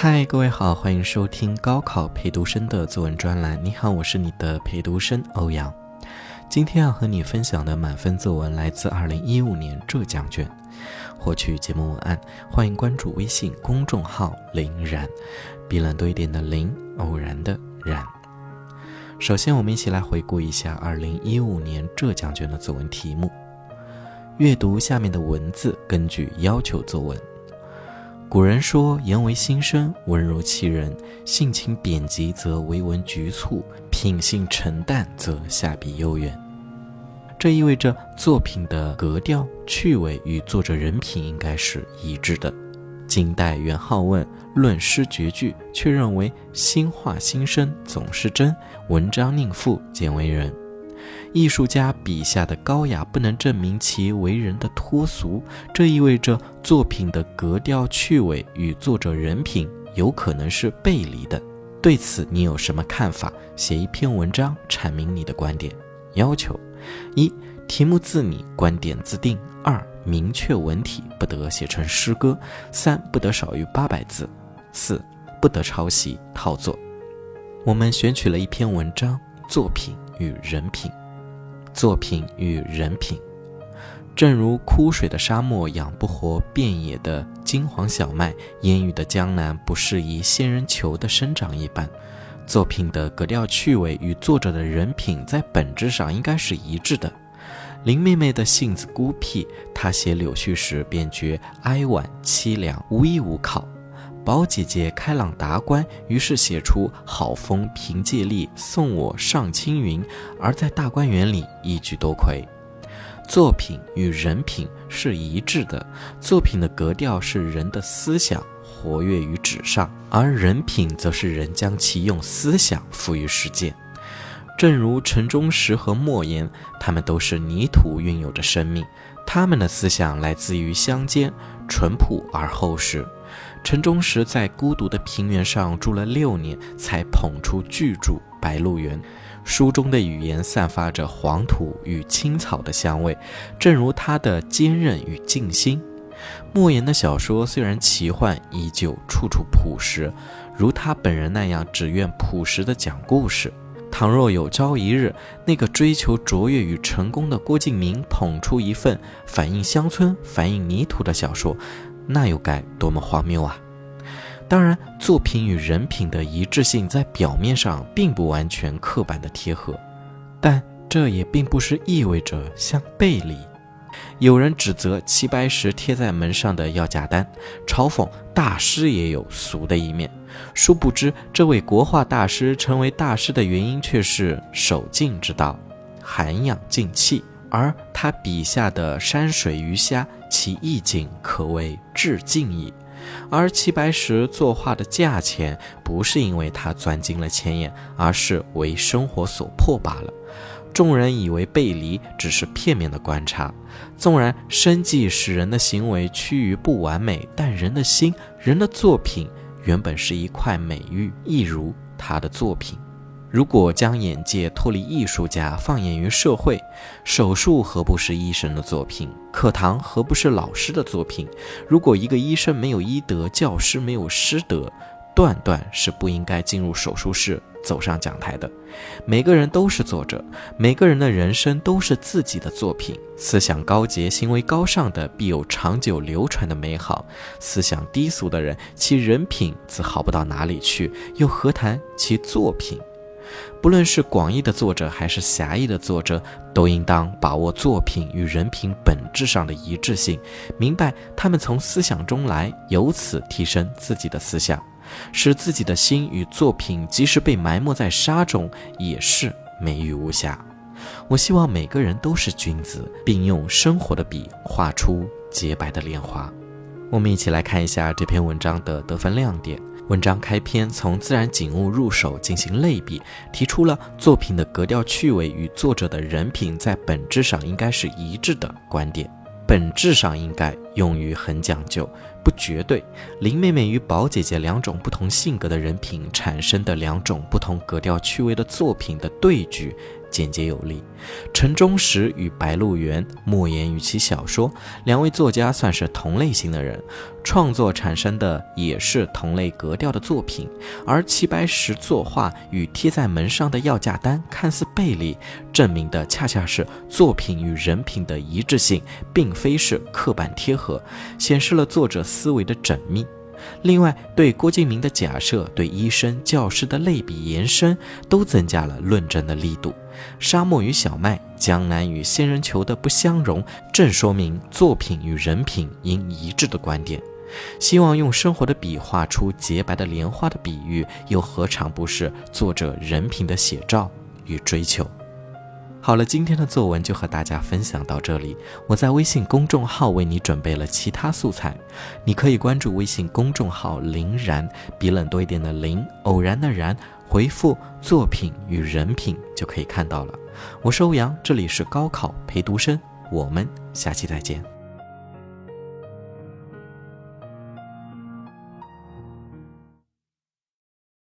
嗨，各位好，欢迎收听高考陪读生的作文专栏。你好，我是你的陪读生欧阳。今天要和你分享的满分作文来自2015年浙江卷。获取节目文案，欢迎关注微信公众号“林然”，比懒多一点的林，偶然的然。首先，我们一起来回顾一下2015年浙江卷的作文题目。阅读下面的文字，根据要求作文。古人说：“言为心声，文如其人。性情贬急则为文局促，品性沉淡则下笔悠远。”这意味着作品的格调、趣味与作者人品应该是一致的。金代元好问论诗绝句，却认为心话心声总是真，文章宁赋见为人。艺术家笔下的高雅不能证明其为人的脱俗，这意味着作品的格调趣味与作者人品有可能是背离的。对此你有什么看法？写一篇文章阐明你的观点。要求：一、题目自拟，观点自定；二、明确文体，不得写成诗歌；三、不得少于八百字；四、不得抄袭套作。我们选取了一篇文章，作品与人品。作品与人品，正如枯水的沙漠养不活遍野的金黄小麦，烟雨的江南不适宜仙人球的生长一般，作品的格调趣味与作者的人品在本质上应该是一致的。林妹妹的性子孤僻，她写柳絮时便觉哀婉凄凉，无依无靠。宝姐姐开朗达观，于是写出“好风凭借力，送我上青云”，而在大观园里一举夺魁。作品与人品是一致的，作品的格调是人的思想活跃于纸上，而人品则是人将其用思想赋予实践。正如陈忠实和莫言，他们都是泥土蕴有着生命，他们的思想来自于乡间，淳朴而厚实。陈忠实在孤独的平原上住了六年，才捧出巨著《白鹿原》。书中的语言散发着黄土与青草的香味，正如他的坚韧与静心。莫言的小说虽然奇幻，依旧处处朴实，如他本人那样，只愿朴实的讲故事。倘若有朝一日，那个追求卓越与成功的郭敬明捧出一份反映乡村、反映泥土的小说，那又该多么荒谬啊！当然，作品与人品的一致性在表面上并不完全刻板的贴合，但这也并不是意味着相背离。有人指责齐白石贴在门上的要价单，嘲讽大师也有俗的一面。殊不知，这位国画大师成为大师的原因却是守静之道，涵养静气。而他笔下的山水鱼虾，其意境可谓至静矣。而齐白石作画的价钱，不是因为他钻进了钱眼，而是为生活所迫罢了。众人以为背离，只是片面的观察。纵然生计使人的行为趋于不完美，但人的心、人的作品，原本是一块美玉，一如他的作品。如果将眼界脱离艺术家，放眼于社会，手术何不是医生的作品？课堂何不是老师的作品？如果一个医生没有医德，教师没有师德，断断是不应该进入手术室，走上讲台的。每个人都是作者，每个人的人生都是自己的作品。思想高洁、行为高尚的，必有长久流传的美好；思想低俗的人，其人品自好不到哪里去，又何谈其作品？不论是广义的作者还是狭义的作者，都应当把握作品与人品本质上的一致性，明白他们从思想中来，由此提升自己的思想，使自己的心与作品即使被埋没在沙中，也是美玉无瑕。我希望每个人都是君子，并用生活的笔画出洁白的莲花。我们一起来看一下这篇文章的得分亮点。文章开篇从自然景物入手进行类比，提出了作品的格调趣味与作者的人品在本质上应该是一致的观点。本质上应该用于很讲究，不绝对。林妹妹与宝姐姐两种不同性格的人品产生的两种不同格调趣味的作品的对局，简洁有力。陈忠实与白鹿原、莫言与其小说两位作家算是同类型的人，创作产生的也是同类格调的作品。而齐白石作画与贴在门上的要价单看似背离，证明的恰恰是作品与人品的一致性，并非是刻板贴合，显示了作者思维的缜密。另外，对郭敬明的假设、对医生、教师的类比延伸，都增加了论证的力度。沙漠与小麦、江南与仙人球的不相容，正说明作品与人品应一致的观点。希望用生活的笔画出洁白的莲花的比喻，又何尝不是作者人品的写照与追求？好了，今天的作文就和大家分享到这里。我在微信公众号为你准备了其他素材，你可以关注微信公众号“林然”，比冷多一点的林，偶然的然，回复“作品与人品”就可以看到了。我是欧阳，这里是高考陪读生，我们下期再见。